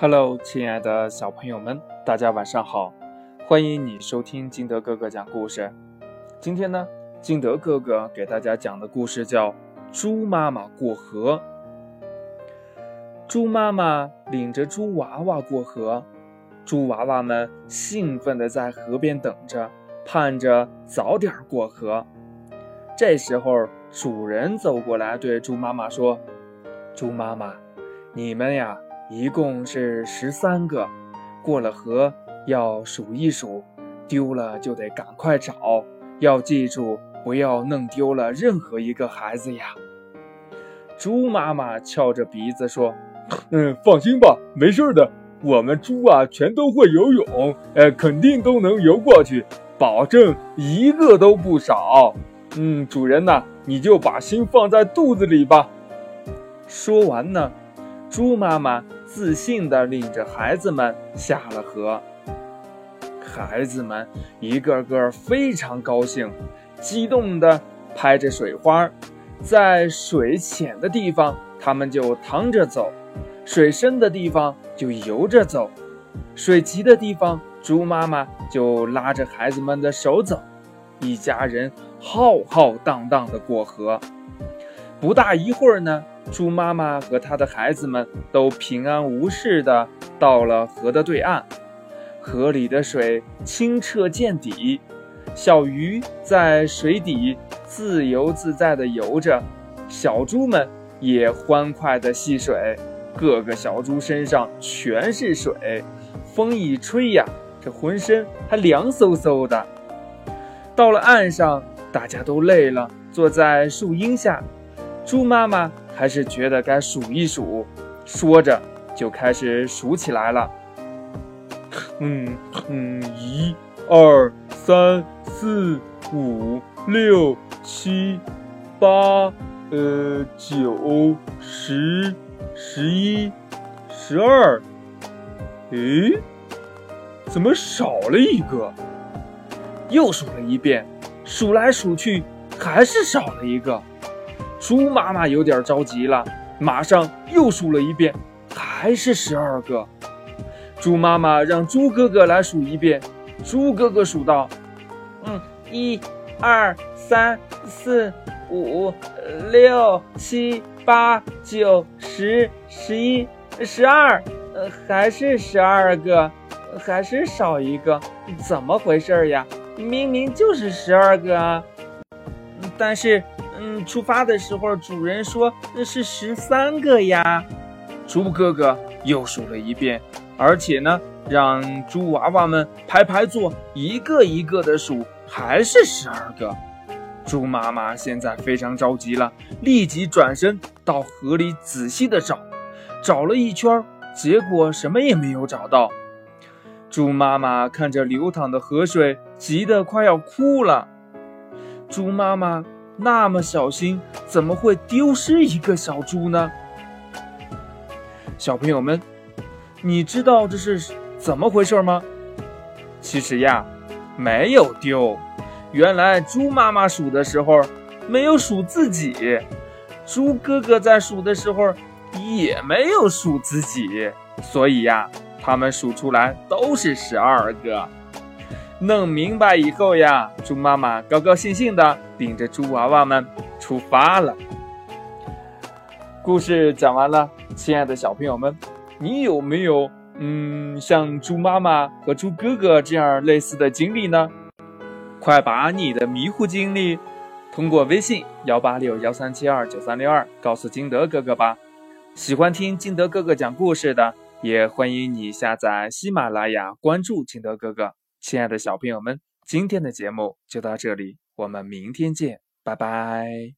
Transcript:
Hello，亲爱的小朋友们，大家晚上好！欢迎你收听金德哥哥讲故事。今天呢，金德哥哥给大家讲的故事叫《猪妈妈过河》。猪妈妈领着猪娃娃过河，猪娃娃们兴奋地在河边等着，盼着早点过河。这时候，主人走过来对猪妈妈说：“猪妈妈，你们呀，一共是十三个，过了河要数一数，丢了就得赶快找，要记住不要弄丢了任何一个孩子呀。”猪妈妈翘着鼻子说。嗯，放心吧，没事的。我们猪啊，全都会游泳，呃，肯定都能游过去，保证一个都不少。嗯，主人呐，你就把心放在肚子里吧。说完呢，猪妈妈自信地领着孩子们下了河。孩子们一个个非常高兴，激动地拍着水花，在水浅的地方，他们就趟着走。水深的地方就游着走，水急的地方，猪妈妈就拉着孩子们的手走，一家人浩浩荡荡的过河。不大一会儿呢，猪妈妈和她的孩子们都平安无事的到了河的对岸。河里的水清澈见底，小鱼在水底自由自在的游着，小猪们也欢快的戏水。各个小猪身上全是水，风一吹呀，这浑身还凉飕飕的。到了岸上，大家都累了，坐在树荫下。猪妈妈还是觉得该数一数，说着就开始数起来了。嗯嗯，一、二、三、四、五、六、七、八、呃，九、十。十一，十二，诶，怎么少了一个？又数了一遍，数来数去还是少了一个。猪妈妈有点着急了，马上又数了一遍，还是十二个。猪妈妈让猪哥哥来数一遍，猪哥哥数到，嗯，一、二、三、四、五、六、七。八九十十一十二，呃，还是十二个，还是少一个，怎么回事呀？明明就是十二个啊！但是，嗯，出发的时候主人说那是十三个呀。猪哥哥又数了一遍，而且呢，让猪娃娃们排排坐，一个一个的数，还是十二个。猪妈妈现在非常着急了，立即转身到河里仔细的找，找了一圈，结果什么也没有找到。猪妈妈看着流淌的河水，急得快要哭了。猪妈妈那么小心，怎么会丢失一个小猪呢？小朋友们，你知道这是怎么回事吗？其实呀，没有丢。原来猪妈妈数的时候没有数自己，猪哥哥在数的时候也没有数自己，所以呀，他们数出来都是十二个。弄明白以后呀，猪妈妈高高兴兴的领着猪娃娃们出发了。故事讲完了，亲爱的小朋友们，你有没有嗯像猪妈妈和猪哥哥这样类似的经历呢？快把你的迷糊经历通过微信幺八六幺三七二九三六二告诉金德哥哥吧。喜欢听金德哥哥讲故事的，也欢迎你下载喜马拉雅，关注金德哥哥。亲爱的小朋友们，今天的节目就到这里，我们明天见，拜拜。